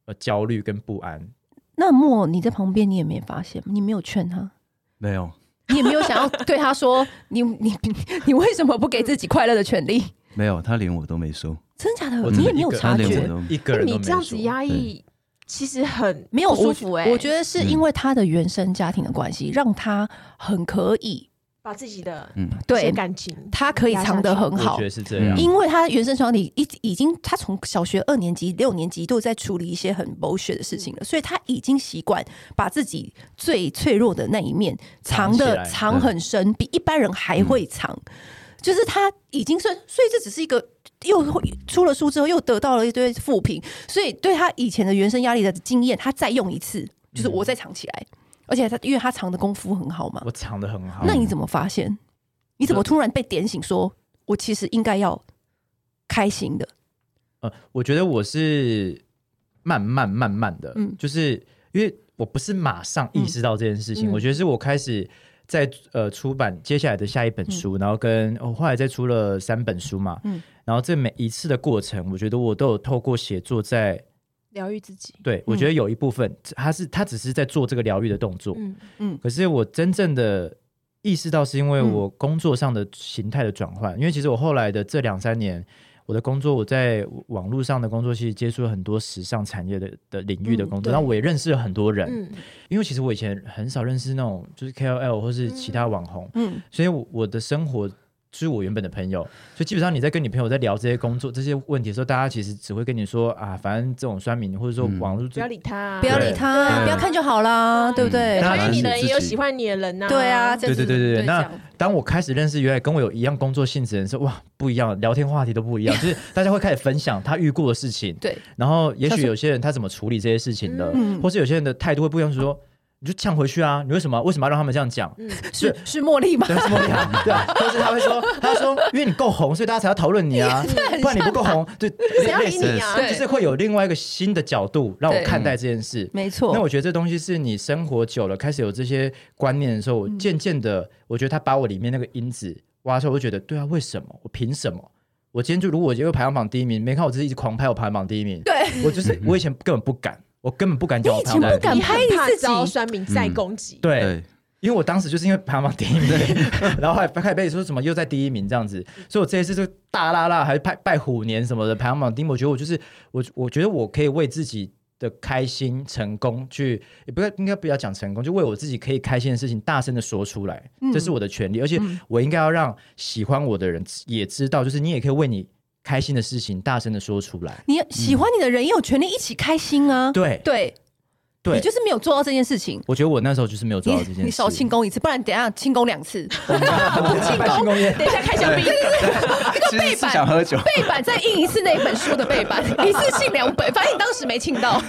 呃焦虑跟不安。那莫，你在旁边，你也没发现，你没有劝他，没有，你也没有想要对他说，你你你为什么不给自己快乐的权利？没有，他连我都没说，真的假的？你也没有察觉，一个人都没说。你这样子压抑，其实很没有舒服哎。我觉得是因为他的原生家庭的关系，让他很可以。把自己的嗯。对感情，他可以藏得很好，我觉得是这样，因为他原生家庭已已经，他从小学二年级、六年级都在处理一些很 bullshit 的事情了，所以他已经习惯把自己最脆弱的那一面藏的藏很深，比一般人还会藏。就是他已经算，所以这只是一个又出了书之后又得到了一堆负评，所以对他以前的原生压力的经验，他再用一次，就是我再藏起来。而且他，因为他藏的功夫很好嘛，我藏的很好。那你怎么发现？你怎么突然被点醒，说我其实应该要开心的？呃，我觉得我是慢慢慢慢的，嗯，就是因为我不是马上意识到这件事情。嗯、我觉得是我开始在呃出版接下来的下一本书，嗯、然后跟我、哦、后来再出了三本书嘛，嗯，然后这每一次的过程，我觉得我都有透过写作在。疗愈自己，对，我觉得有一部分，他是他只是在做这个疗愈的动作，嗯嗯。嗯，可是我真正的意识到，是因为我工作上的形态的转换。嗯、因为其实我后来的这两三年，我的工作我在网络上的工作，其实接触了很多时尚产业的的领域的工作，嗯、然后我也认识了很多人。嗯，因为其实我以前很少认识那种就是 KOL 或是其他网红，嗯，所以我我的生活。是我原本的朋友，所以基本上你在跟你朋友在聊这些工作这些问题的时候，大家其实只会跟你说啊，反正这种酸民或者说网络、嗯、不要理他，不要理他，不要看就好啦，对不对？讨厌你的人也有喜欢你的人呐，对啊，对对对对对。那当我开始认识原来跟我有一样工作性质的人时候，哇，不一样，聊天话题都不一样，就是大家会开始分享他遇过的事情，对，然后也许有些人他怎么处理这些事情的，嗯、或是有些人的态度会不一样，说。你就呛回去啊！你为什么为什么要让他们这样讲？嗯、是是茉莉吗？对，是茉莉啊。对啊，或是他会说，他说，因为你够红，所以大家才要讨论你啊。不然你不够红，对，谁要理你啊？就是会有另外一个新的角度让我看待这件事。没错。那我觉得这东西是你生活久了，开始有这些观念的时候，渐渐的，我觉得他把我里面那个因子挖出来，我就觉得，对啊，为什么？我凭什么？我今天就如果我因为排行榜第一名，没看我自己一直狂拍我排行榜第一名，对我就是 我以前根本不敢。我根本不敢讲，我以前不敢拍你自己，酸民再攻击。对，因为我当时就是因为排行榜第一名，然后还开始被说什么又在第一名这样子，所以我这一次就大拉拉还拜拜虎年什么的排行榜第一，我觉得我就是我，我觉得我可以为自己的开心成功去，也不要应该不要讲成功，就为我自己可以开心的事情大声的说出来，这是我的权利，而且我应该要让喜欢我的人也知道，就是你也可以为你。开心的事情，大声的说出来。你喜欢你的人也有权利一起开心啊！对对对，你就是没有做到这件事事情。我觉得我那时候就是没有做到这件事。你少庆功一次，不然等下庆功两次。庆功，等一下开香槟。那个背板想喝酒，背 板再印一次那一本书的背板，一次庆两本。反正你当时没庆到。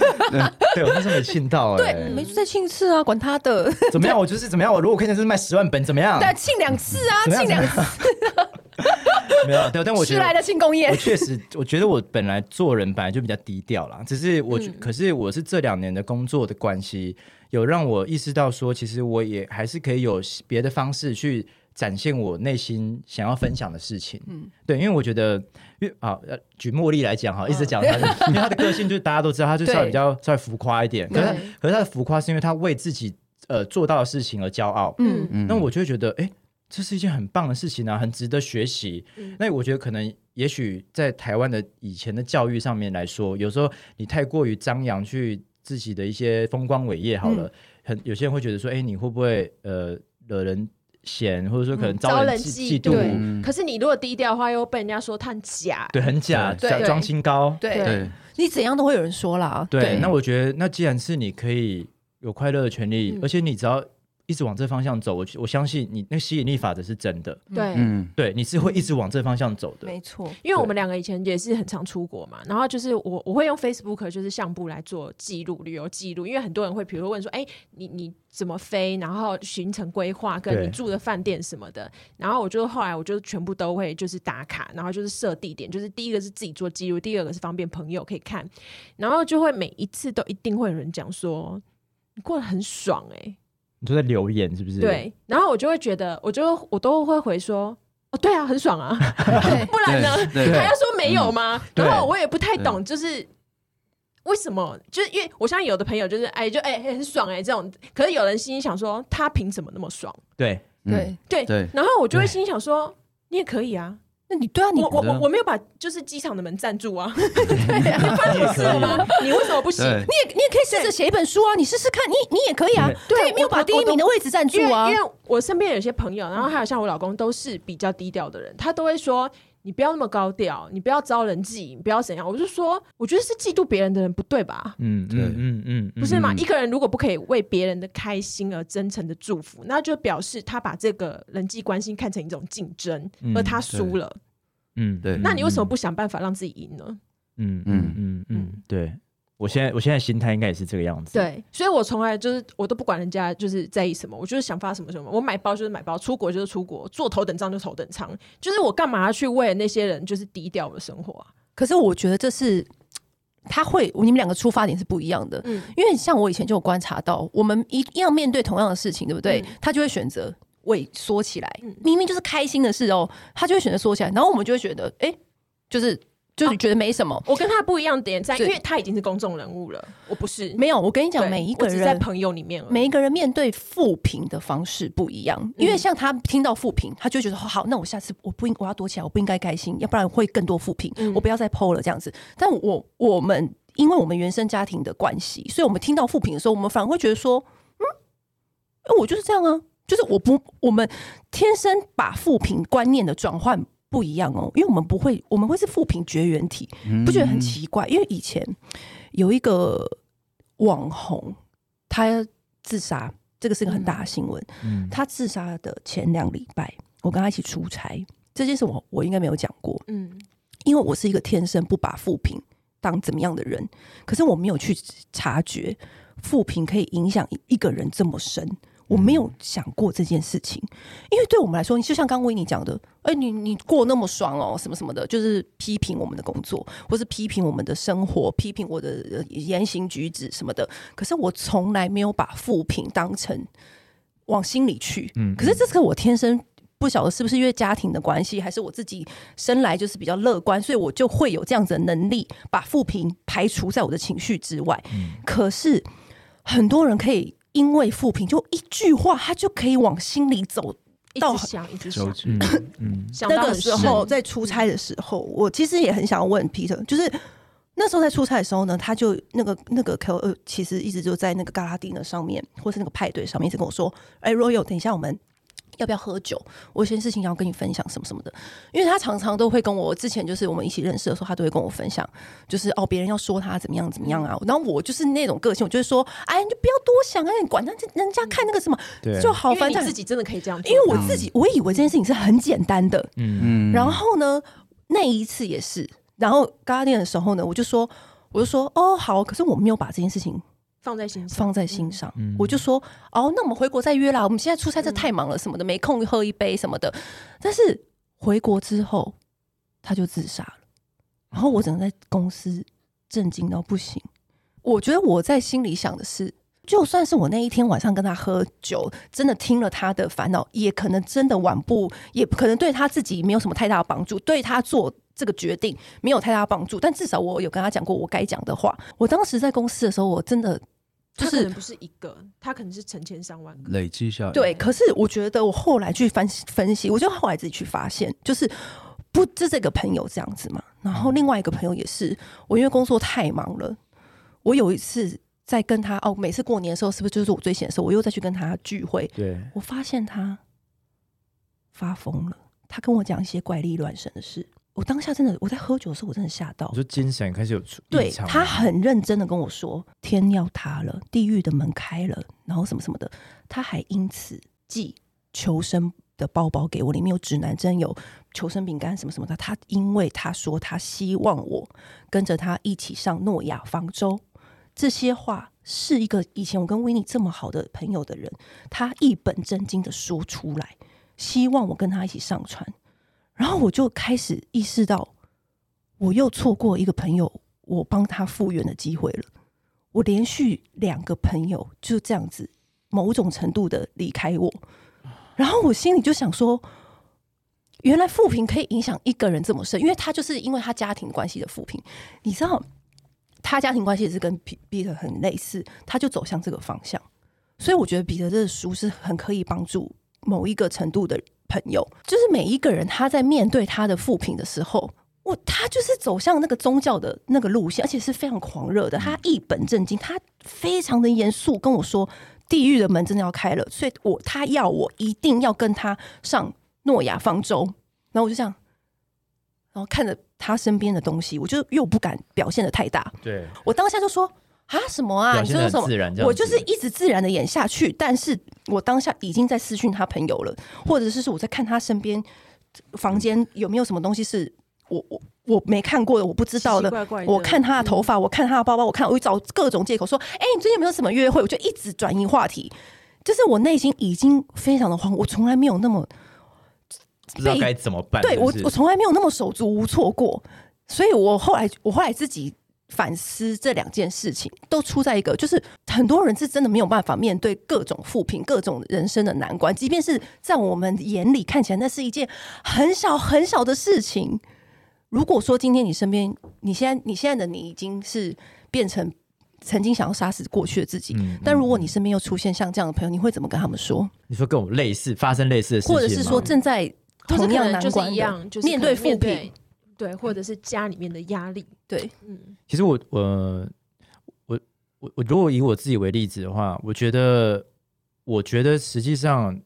对，我那时候没庆到。哎，对，没再庆次啊，管他的。怎么样？我就是怎么样？我如果看见是卖十万本，怎么样？对，庆两次啊，庆两次。没有，对，但我觉得的庆功宴，我确实，我觉得我本来做人本来就比较低调啦。只是我，嗯、可是我是这两年的工作的关系，有让我意识到说，其实我也还是可以有别的方式去展现我内心想要分享的事情。嗯，对，因为我觉得，因为啊，举茉莉来讲哈，一直讲她，因为她的个性就是大家都知道，她就稍微比较稍微浮夸一点。可是，可是她的浮夸是因为她为自己呃做到的事情而骄傲。嗯嗯，那我就会觉得，哎。这是一件很棒的事情啊，很值得学习。嗯、那我觉得可能，也许在台湾的以前的教育上面来说，有时候你太过于张扬去自己的一些风光伟业，好了，嗯、很有些人会觉得说，哎，你会不会呃惹人嫌，或者说可能嗯招人人嫉妒，嗯可是你如果低调的话，又被人家说他很假。对，很假，对。假装清高。对。你怎样都会有人说啦。对，那我觉得，那既然是你可以有快乐的权利，嗯。而且你只要一直往这方向走，我我相信你那吸引力法则是真的，对，嗯，对，你是会一直往这方向走的。没错，因为我们两个以前也是很常出国嘛，然后就是我我会用 Facebook 就是相簿来做记录旅游记录，因为很多人会比如问说，哎，你你怎么飞，然后行程规划跟你住的饭店什么的，然后我就后来我就全部都会就是打卡，然后就是设地点，就是第一个是自己做记录，第二个是方便朋友可以看，然后就会每一次都一定会有人讲说你过得很爽哎、你都在留言是不是？对，然后我就会觉得，我就我都会回说，哦，对啊，很爽啊，不然呢？对还要说没有吗？对然后我也不太懂，就是为什么？就是因为我相信有的朋友就是哎，就哎很爽哎这种，可是有人心里想说，他凭什么那么爽？对，嗯对，对对然后我就会心里想说，你也可以啊，那你对啊，你我我我我没有把就是机场的门占住啊，你也可以吗？你为什么不行？对你也你也可以试着写一本书啊，你试试看，你你也可以啊，对他也没有把第一名的位置占住啊因为因。为我身边有些朋友，然后还有像我老公都是比较低调的人，他都会说你不要那么高调，你不要招人忌，你不要怎样。我就说，我觉得是嫉妒别人的人不对吧？嗯对嗯嗯嗯，不是嘛？嗯一个人如果不可以为别人的开心而真诚的祝福，那就表示他把这个人际关系看成一种竞争，嗯而他输了。嗯，对那你为什么不想办法让自己赢呢？嗯嗯嗯嗯嗯，对我现在我现在心态应该也是这个样子。对，所以我从来就是我都不管人家就是在意什么，我就是想发什么什么。我买包就是买包，出国就是出国，坐头等舱就头等舱，就是我干嘛要去为了那些人就是低调的生活啊？可是我觉得这是他会，你们两个出发点是不一样的。嗯，因为像我以前就有观察到，我们一样面对同样的事情，对不对？嗯他就会选择萎缩起来嗯，明明就是开心的事哦，他就会选择缩起来，然后我们就会觉得，哎，就是就是觉得没什么。我跟他不一样点在，因为他已经是公众人物了，我不是。没有，我跟你讲，每一个人在。朋友里面，每一个人面对负评的方式不一样，因为像他听到负评，他就觉得好，那我下次我不应我要躲起来，我不应该开心，要不然会更多负评，嗯我不要再 PO 了这样子。但我我们因为我们原生家庭的关系，所以我们听到负评的时候，我们反而会觉得说，嗯，欸我就是这样啊，就是我不我们天生把负评观念的转换不一样哦，因为我们不会，我们会是负评绝缘体，不觉得很奇怪？因为以前有一个网红，他自杀，这个是个很大的新闻。嗯，他自杀的前两礼拜，我跟他一起出差，这件事我我应该没有讲过，嗯，因为我是一个天生不把负评当怎么样的人，可是我没有去察觉负评可以影响一个人这么深。我没有想过这件事情，因为对我们来说，就像刚刚维尼讲的，哎、你你过那么爽哦，什么什么的，就是批评我们的工作，或是批评我们的生活，批评我的呃言行举止什么的。可是我从来没有把负评当成往心里去。嗯可是这是我天生不晓得是不是因为家庭的关系，还是我自己生来就是比较乐观，所以我就会有这样子的能力，把负评排除在我的情绪之外。可是很多人可以。因为负评就一句话，他就可以往心里走。到一直想，一直想，嗯嗯，想那个时候在出差的时候，我其实也很想要问 Peter，就是那时候在出差的时候呢，他就那个那个 K O 其实一直就在那个嘎拉丁的上面，或是那个派对上面，一直跟我说：“哎、欸、，Royal，等一下我们。”要不要喝酒？我有些事情要跟你分享，什么什么的。因为他常常都会跟我，之前就是我们一起认识的时候，他都会跟我分享，就是哦，别人要说他怎么样怎么样啊。然后我就是那种个性，我就会说，哎，你就不要多想啊，你管他人家看那个什么，对就好。因为反正你自己真的可以这样，因为我自己，我以为这件事情是很简单的。嗯嗯然后呢，那一次也是，然后刚练的时候呢，我就说，我就说，哦，好，可是我没有把这件事情。放在心上，放在心上，嗯我就说哦，那我们回国再约啦。我们现在出差这太忙了，什么的，没空喝一杯什么的。但是回国之后，他就自杀了。然后我只能在公司震惊到不行。我觉得我在心里想的是，就算是我那一天晚上跟他喝酒，真的听了他的烦恼，也可能真的晚不，也可能对他自己没有什么太大的帮助，对他做这个决定没有太大帮助。但至少我有跟他讲过我该讲的话。我当时在公司的时候，我真的。就是他可能不是一个，他可能是成千上万个累积下来。对，可是我觉得我后来去分析分析，我就后来自己去发现，就是不就这个朋友这样子嘛。然后另外一个朋友也是，我因为工作太忙了，我有一次在跟他哦，每次过年的时候，是不是就是我最闲的时候？我又再去跟他聚会，对，我发现他发疯了，他跟我讲一些怪力乱神的事。我当下真的，我在喝酒的时候，我真的吓到。我说精神开始有出对他很认真的跟我说，天要塌了，地狱的门开了，然后什么什么的。他还因此寄求生的包包给我，里面有指南针，有求生饼干，什么什么的。他因为他说他希望我跟着他一起上诺亚方舟，这些话是一个以前我跟维尼这么好的朋友的人，他一本正经的说出来，希望我跟他一起上船。然后我就开始意识到，我又错过一个朋友，我帮他复原的机会了。我连续两个朋友就这样子，某种程度的离开我，然后我心里就想说，原来负评可以影响一个人这么深，因为他就是因为他家庭关系的负评，你知道，他家庭关系也是跟彼彼得很类似，他就走向这个方向，所以我觉得彼得这书是很可以帮助某一个程度的。朋友，就是每一个人，他在面对他的负评的时候，我他就是走向那个宗教的那个路线，而且是非常狂热的。他一本正经，他非常的严肃跟我说，地狱的门真的要开了，所以我他要我一定要跟他上诺亚方舟。然后我就这样，然后看着他身边的东西，我就又不敢表现的太大。对，我当下就说。啊什么啊？你说什么？我就是一直自然的演下去，但是我当下已经在私讯他朋友了，或者是说我在看他身边房间有没有什么东西是我我我没看过的，我不知道的。奇奇怪怪的我看他的头发，嗯、我看他的包包，我看我找各种借口说，哎、欸，你最近有没有什么约会？我就一直转移话题，就是我内心已经非常的慌，我从来没有那么不知道该怎么办。对我，我从来没有那么手足无措过，所以我后来我后来自己。反思这两件事情，都出在一个，就是很多人是真的没有办法面对各种负评、各种人生的难关，即便是在我们眼里看起来那是一件很小很小的事情。如果说今天你身边，你现在你现在的你已经是变成曾经想要杀死过去的自己，嗯嗯、但如果你身边又出现像这样的朋友，你会怎么跟他们说？你说跟我类似，发生类似的事情，或者是说正在同样难关一样，就是面对负评。对，或者是家里面的压力。对，嗯，其实我我我我我如果以我自己为例子的话，我觉得我觉得实际上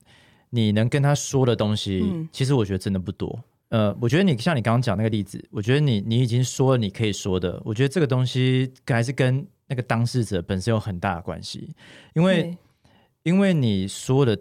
你能跟他说的东西，嗯、其实我觉得真的不多。呃，我觉得你像你刚刚讲那个例子，我觉得你你已经说了你可以说的，我觉得这个东西还是跟那个当事者本身有很大的关系，因为因为你说的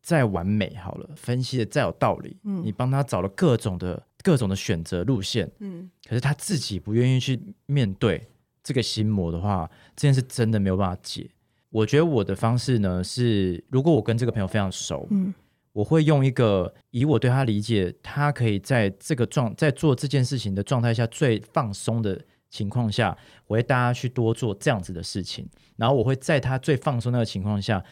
再完美好了，分析的再有道理，嗯，你帮他找了各种的。各种的选择路线，嗯，可是他自己不愿意去面对这个心魔的话，这件事真的没有办法解。我觉得我的方式呢是，如果我跟这个朋友非常熟，嗯，我会用一个以我对他理解，他可以在这个状在做这件事情的状态下最放松的情况下，我会大家去多做这样子的事情，然后我会在他最放松那个情况下，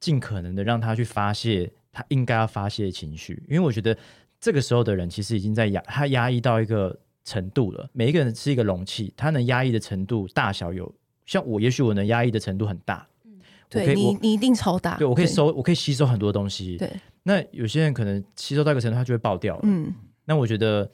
尽可能的让他去发泄他应该要发泄的情绪，因为我觉得。这个时候的人其实已经在压，他压抑到一个程度了。每一个人是一个容器，他能压抑的程度大小有，像我，也许我能压抑的程度很大。嗯，对你，你一定超大。对，我可以收，我可以吸收很多东西。对，那有些人可能吸收到一个程度，他就会爆掉了。嗯，那我觉得，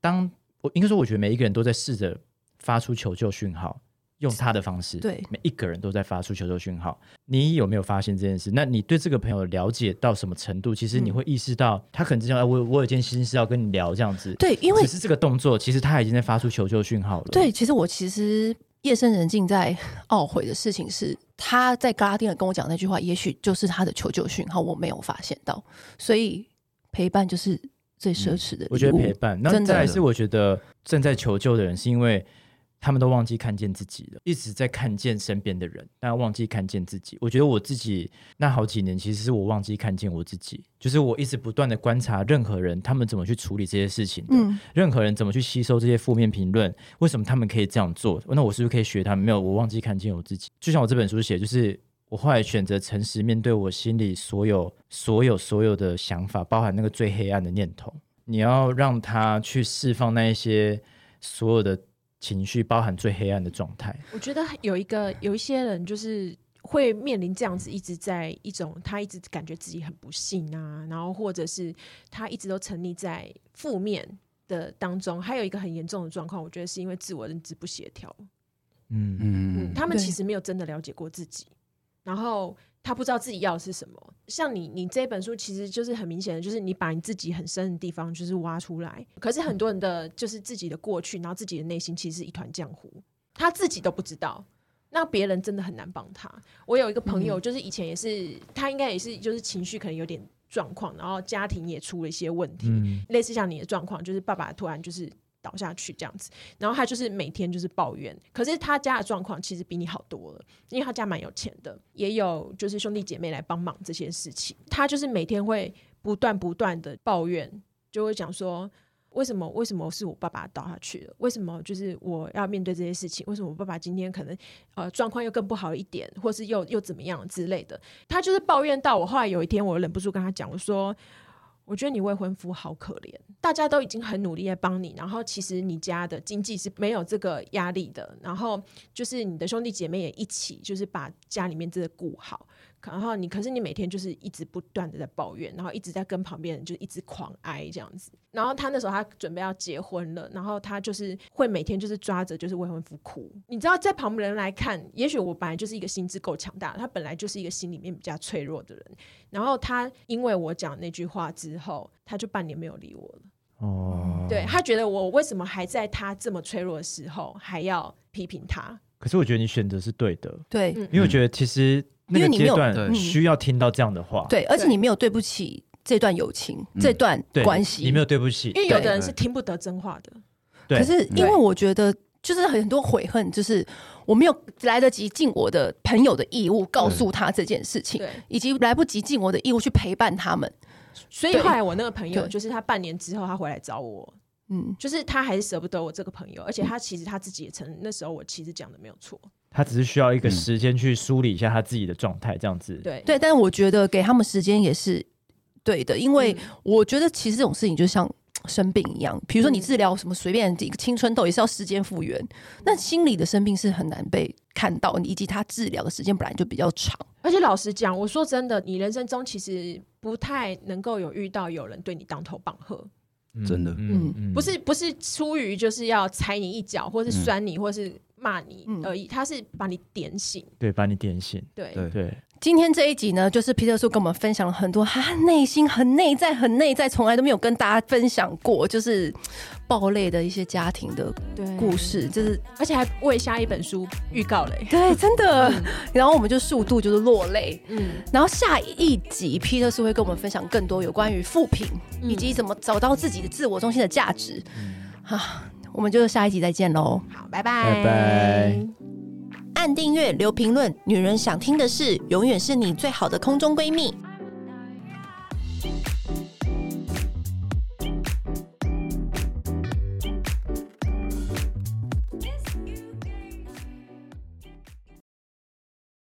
当我应该说，我觉得每一个人都在试着发出求救讯号。用他的方式，对每一个人都在发出求救讯号。你有没有发现这件事？那你对这个朋友了解到什么程度？其实你会意识到，他可能这样。我我有件心事要跟你聊，这样子。对，因为只是这个动作，其实他已经在发出求救讯号了。对，其实我其实夜深人静在懊悔的事情是，他在格拉丁尔跟我讲那句话，也许就是他的求救讯号，我没有发现到。所以陪伴就是最奢侈的、嗯。我觉得陪伴，那再来是我觉得正在求救的人，是因为。他们都忘记看见自己了，一直在看见身边的人，但忘记看见自己。我觉得我自己那好几年，其实是我忘记看见我自己，就是我一直不断的观察任何人，他们怎么去处理这些事情的，嗯、任何人怎么去吸收这些负面评论，为什么他们可以这样做？那我是不是可以学他们？没有，我忘记看见我自己。就像我这本书写，就是我后来选择诚实面对我心里所有、所有、所有的想法，包含那个最黑暗的念头。你要让他去释放那一些所有的。情绪包含最黑暗的状态。我觉得有一个有一些人就是会面临这样子，一直在一种他一直感觉自己很不幸啊，然后或者是他一直都沉溺在负面的当中。还有一个很严重的状况，我觉得是因为自我认知不协调。嗯嗯，他们其实没有真的了解过自己，然后他不知道自己要的是什么。像你，你这本书其实就是很明显的，就是你把你自己很深的地方就是挖出来。可是很多人的就是自己的过去，然后自己的内心其实是一团浆糊，他自己都不知道。那别人真的很难帮他。我有一个朋友，就是以前也是，他应该也是就是情绪可能有点状况，然后家庭也出了一些问题，嗯类似像你的状况，就是爸爸突然就是。倒下去这样子，然后他就是每天就是抱怨，可是他家的状况其实比你好多了，因为他家蛮有钱的，也有就是兄弟姐妹来帮忙这些事情。他就是每天会不断不断的抱怨，就会讲说为什么为什么是我爸爸倒下去了？为什么就是我要面对这些事情？为什么我爸爸今天可能呃状况又更不好一点，或是又又怎么样之类的？他就是抱怨到我后来有一天我忍不住跟他讲，我说。我觉得你未婚夫好可怜，大家都已经很努力在帮你，然后其实你家的经济是没有这个压力的，然后就是你的兄弟姐妹也一起，就是把家里面这个顾好。然后你，可是你每天就是一直不断的在抱怨，然后一直在跟旁边人就一直狂哀这样子。然后他那时候他准备要结婚了，然后他就是会每天就是抓着就是未婚夫哭。你知道，在旁边人来看，也许我本来就是一个心智够强大，他本来就是一个心里面比较脆弱的人。然后他因为我讲那句话之后，他就半年没有理我了。哦，对，他觉得我为什么还在他这么脆弱的时候还要批评他？可是我觉得你选择是对的，对，嗯因为我觉得其实那个因为你没有阶段需要听到这样的话，对，而且你没有对不起这段友情，嗯这段关系，你没有对不起。因，为有的人是听不得真话的。对。可是因为我觉得，就是很多悔恨，就是我没有来得及尽我的朋友的义务，告诉他这件事情，以及来不及尽我的义务去陪伴他们。所以后来我那个朋友，就是他半年之后他回来找我，嗯，就是他还是舍不得我这个朋友，而且他其实他自己也承认，那时候我其实讲的没有错。他只是需要一个时间去梳理一下他自己的状态，这样子。对。对，但是我觉得给他们时间也是对的，因为我觉得其实这种事情就像生病一样，比如说你治疗什么随便一个青春痘也是要时间复原，那心理的生病是很难被看到，以及他治疗的时间本来就比较长。而且老实讲，我说真的，你人生中其实不太能够有遇到有人对你当头棒喝，嗯真的。嗯嗯不是不是出于就是要踩你一脚，或是酸你，或是骂你嗯而已，他是把你点醒。对，把你点醒，对，对对，今天这一集呢，就是皮特叔跟我们分享了很多他内心很内在、很内在，从来都没有跟大家分享过，就是暴泪的一些家庭的对故事，就是而且还为下一本书预告嘞。对，真的。然后我们就速度就是落泪。嗯，然后下一集皮特叔会跟我们分享更多有关于复评、以及怎么找到自己的自我中心的价值。啊，我们就下一集再见喽。好，拜拜，拜拜。按订阅，留评论，女人想听的事，永远是你最好的空中闺蜜。